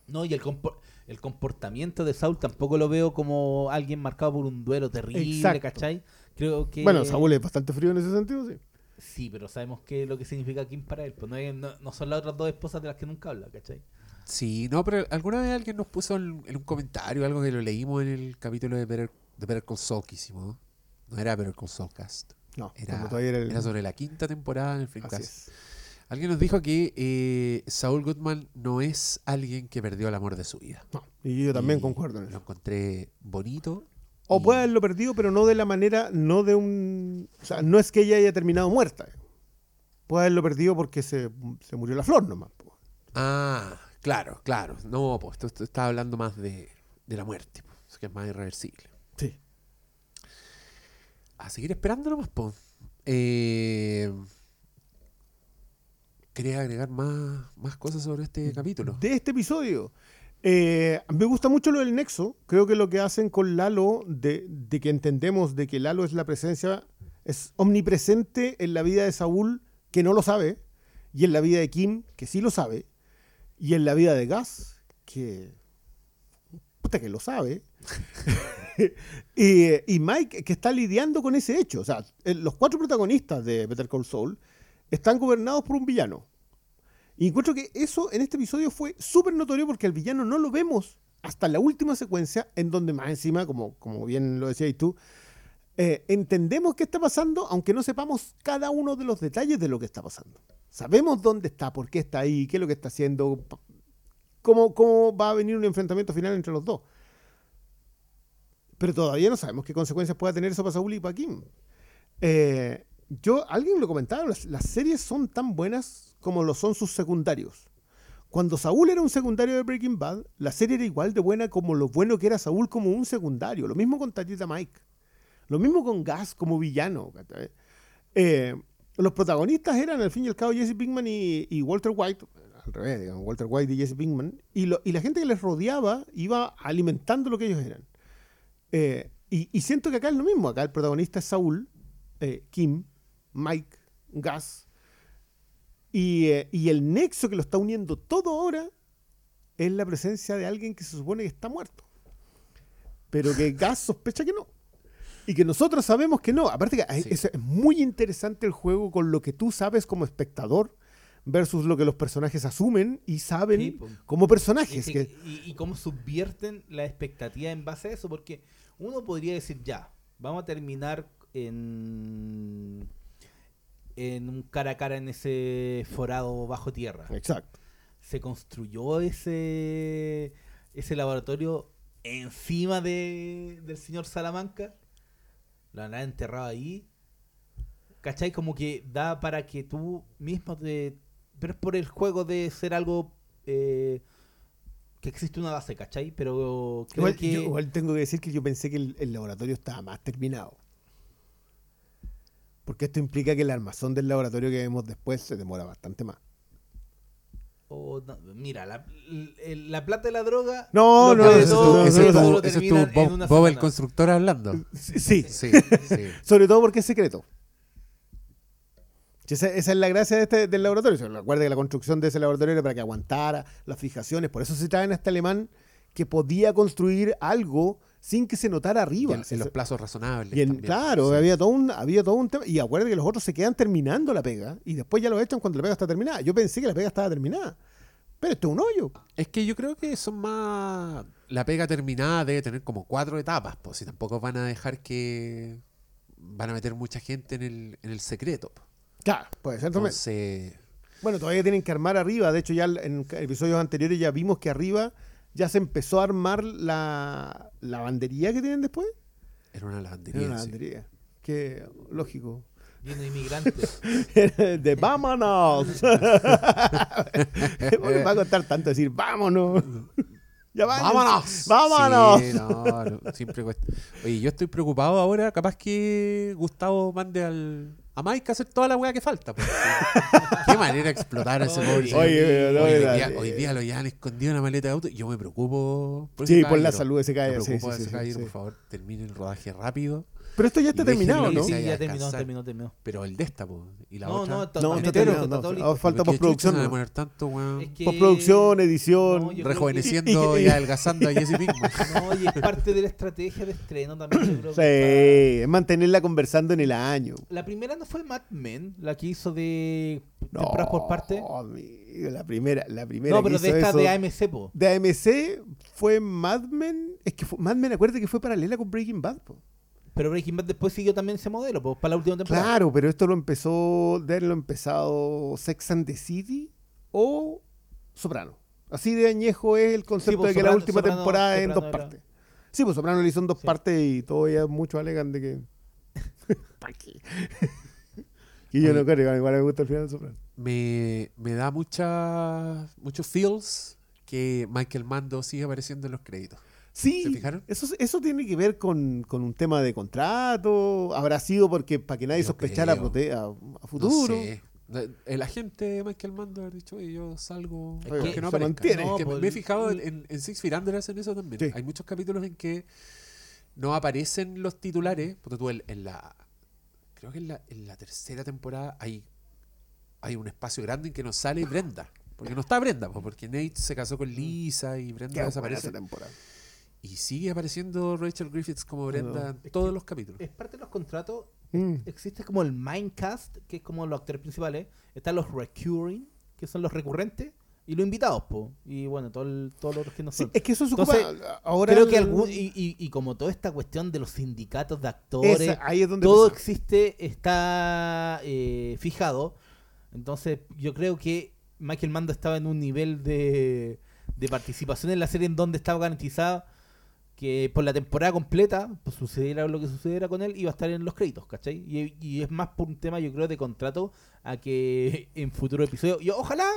No, y el, compor- el comportamiento de Saúl tampoco lo veo como alguien marcado por un duelo terrible, Exacto. ¿cachai? Creo que... Bueno, Saúl es bastante frío en ese sentido, sí. Sí, pero sabemos qué es lo que significa Kim para él. Pues no, es- no- no son las otras dos esposas de las que nunca habla, ¿cachai? Sí, no, pero alguna vez alguien nos puso en, en un comentario algo que lo leímos en el capítulo de Better, de Better Call Saul que hicimos. ¿no? No era Better Call Saul Cast. No, Era, cuando todavía era el- era sobre la quinta temporada en el Filmcast. Alguien nos dijo que eh, Saul Goodman no es alguien que perdió el amor de su vida. No, y yo también Y concuerdo en Lo eso. encontré bonito. O y- puede haberlo perdido, pero no de la manera, no de un... O sea, no es que ella haya terminado muerta. Puede haberlo perdido porque se, se murió la flor nomás. po. Ah, claro, claro. No, pues esto, esto está hablando más de, de la muerte, que es más irreversible. Sí. A seguir esperando nomás, pues. Eh, ¿Querías agregar más, más cosas sobre este capítulo? de este episodio. Eh, me gusta mucho lo del nexo. Creo que lo que hacen con Lalo, de, de que entendemos de que Lalo es la presencia, es omnipresente en la vida de Saúl, que no lo sabe, y en la vida de Kim, que sí lo sabe, y en la vida de Gas, que. Puta que lo sabe. [LAUGHS] y, Mike, que está lidiando con ese hecho. O sea, el- los cuatro protagonistas de Better Call Saul están gobernados por un villano. Y encuentro que eso en este episodio fue súper notorio porque al villano no lo vemos hasta la última secuencia, en donde más encima, como, como bien lo decías tú, eh, entendemos qué está pasando, aunque no sepamos cada uno de los detalles de lo que está pasando. Sabemos dónde está, por qué está ahí, qué es lo que está haciendo, cómo, cómo va a venir un enfrentamiento final entre los dos. Pero todavía no sabemos qué consecuencias pueda tener eso para Saúl y para Kim. Eh, yo, alguien lo comentaba, las, las series son tan buenas como lo son sus secundarios. Cuando Saúl era un secundario de Breaking Bad, la serie era igual de buena como lo bueno que era Saúl como un secundario. Lo mismo con Tatita Mike. Lo mismo con Gas como villano. Eh, los protagonistas eran al fin y al cabo Jesse Pinkman y, y Walter White. Al revés, digamos, Walter White y Jesse Pinkman. Y, lo- y la gente que les rodeaba iba alimentando lo que ellos eran. Eh, y, y siento que acá es lo mismo. Acá el protagonista es Saúl, eh, Kim, Mike, Gas. Y, eh, y el nexo que lo está uniendo todo ahora es la presencia de alguien que se supone que está muerto. Pero que [LAUGHS] Gas sospecha que no. Y que nosotros sabemos que no. Aparte que hay- Sí. es, es muy interesante el juego con lo que tú sabes como espectador versus lo que los personajes asumen y saben Sí, po. como personajes. sí, que, y- y cómo subvierten la expectativa en base a eso, porque uno podría decir, ya, vamos a terminar en, en un cara a cara en ese forado bajo tierra. exacto. Se construyó ese, ese laboratorio encima de, del señor Salamanca. Lo han enterrado ahí. ¿Cachai? Como que da para que tú mismo te... Pero es por el juego de ser algo... eh, que existe una base, ¿cachai? Pero creo Igual, que... yo igual tengo que decir que yo pensé que el, el laboratorio estaba más terminado. Porque esto implica que el armazón del laboratorio que vemos después se demora bastante más. o no, mira, la, plata de la droga... No, lo no, puede ese es todo, tu- ese pero es todo tu- lo ese es tu terminan en Bob, el constructor hablando. Sí, Sí, sí. sobre todo porque es secreto. Esa, esa es la gracia de este, del laboratorio. O sea, Recuerda que la construcción de ese laboratorio era para que aguantara las fijaciones. Por eso se traen a este alemán que podía construir algo sin que se notara arriba. en, en los plazos razonables. Y en- también. claro, Sí. había, todo un, había todo un tema. Y acuérdate que los otros se quedan terminando la pega y después ya lo echan cuando la pega está terminada. Yo pensé que la pega estaba terminada. Pero esto es un hoyo. Es que yo creo que son más. La pega terminada debe tener como cuatro etapas, pues si tampoco van a dejar que. Van a meter mucha gente en el, en el secreto. po. Claro, puede ser también. Entonces, Bueno, todavía tienen que armar arriba. De hecho, ya en episodios anteriores ya vimos que arriba ya se empezó a armar la lavandería que tienen después. era una Era lavandería. una sí. lavandería. Que lógico. Lleno de inmigrantes. [LAUGHS] de vámonos. [LAUGHS] ¿Por qué va a contar tanto decir vámonos? [LAUGHS] ya. ¡Vámonos! ¡Vámonos! Sí, no, no, siempre cuesta. Oye, yo estoy preocupado ahora. Capaz que Gustavo mande al, a Mike hacer toda la weá que falta. pues. [LAUGHS] Qué manera de explotar a ese pobre. Oye, no, hoy, día, hoy día lo llevan escondido en una maleta de auto. Yo me preocupo por Sí, ese por la salud de ese Me caballero, sí, preocupo sí, de sí, ese caballero, sí. por favor, termine el rodaje rápido. Pero esto ya está terminado, que ¿no? Sí, ya terminó, terminó, terminó. Pero el de esta, po, y la No, otra. no, está No, está terminado, está no, todo ahora listo. falta ¿Por qué chucha postproducción, ¿no? poner tanto, weón? Es que- Postproducción, edición. No, Rejuveneciendo y- [LAUGHS] y, adelgazando a Jesse Pinkman. No, y es parte de la estrategia de estreno también. yo creo Sí, que es mantenerla conversando en el año. La primera no fue Mad Men, la que hizo de temporadas por parte. amigo, la primera, la primera No, que pero de hizo esta eso- de AMC, po. de AMC fue Mad Men. Es que fue- Mad Men, acuérdate que fue paralela con Breaking Bad. po. Pero Breaking Bad después siguió también ese modelo, pues, para la última temporada. Claro, pero esto lo empezó, de haberlo empezado Sex and the City o Soprano. Así de añejo es el concepto pues, de que la última Soprano- temporada es en dos era- partes. Sí, pues Soprano lo hizo en dos Sí. partes y todavía muchos alegan de que. [LAUGHS] ¿Para qué? [LAUGHS] y yo no creo, igual igual me gusta el final de Soprano. me, me da mucha, muchos feels que Michael Mando sigue apareciendo en los créditos. Sí, ¿Se fijaron? Eso, eso tiene que ver con, con un tema de contrato. Habrá sido porque para que nadie Yo sospechara a, a No futuro. sé. El agente de Michael Mando ha dicho, oye, yo salgo Es que no se mantiene. No, que pues, me he fijado en, en- en Six Feet Under hacen eso también. Sí. Hay muchos capítulos en que no aparecen los titulares. Porque tú en, en la. Creo que en la, en la tercera temporada hay, hay un espacio grande en que no sale Brenda. Porque no está Brenda, pues, porque Nate se casó con Lisa y Brenda Qué buena desaparece. esa temporada. Y sigue apareciendo Rachel Griffiths como Brenda en todos los capítulos. Es parte de los contratos. Mm. Existe como el Mindcast, que es como los actores principales. Están los recurring, que son los recurrentes. Y los invitados, po. Y bueno, todo el- todos los otros que no Sí, son. es que eso se Entonces, ahora. Creo que algún. Y, y- y como toda esta cuestión de los sindicatos de actores. esa- ahí es donde todo pasa. existe, está eh, fijado. Entonces, yo creo que Michael Mando estaba en un nivel de, de participación en la serie en donde estaba garantizado que por la temporada completa, pues sucediera lo que sucediera con él, iba a estar en los créditos, ¿cachai? Y, y es más por un tema, yo creo, de contrato a que [LAUGHS] en futuro episodio, y ojalá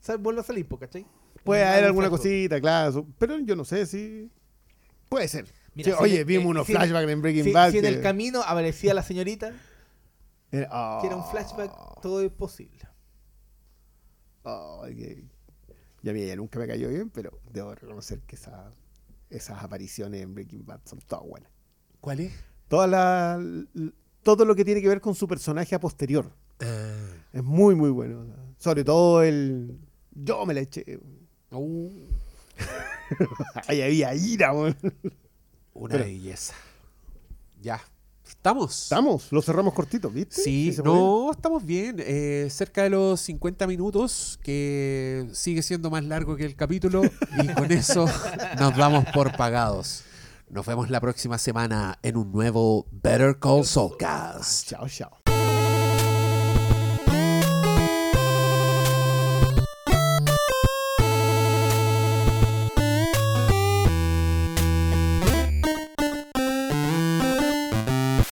sal- vuelva a salir, pues, ¿cachai? Puede haber alguna cosita, claro. Pero yo no sé si. Puede ser. Mira, Sí, si oye, en- vimos eh, unos si en- flashbacks en Breaking Si, Bad. si en que- el camino aparecía la señorita, era- que era un flashback, todo es posible. Oh, que- Y a mí ella nunca me cayó bien, pero debo reconocer que esa- esas apariciones en Breaking Bad son todas buenas. ¿Cuál es? Toda la, todo lo que tiene que ver con su personaje a posterior. Ah. Es muy, muy bueno. Sobre todo el. Yo me la eché. Uh, [LAUGHS] Ahí había ira, weón. una Pero- belleza. Ya. ¿Estamos? Estamos, lo cerramos cortito, ¿viste? Sí, no, estamos bien. eh, cerca de los 50 minutos, que sigue siendo más largo que el capítulo. Y con eso [LAUGHS] nos damos por pagados. Nos vemos la próxima semana en un nuevo Better Call Saulcast. Chao, chao.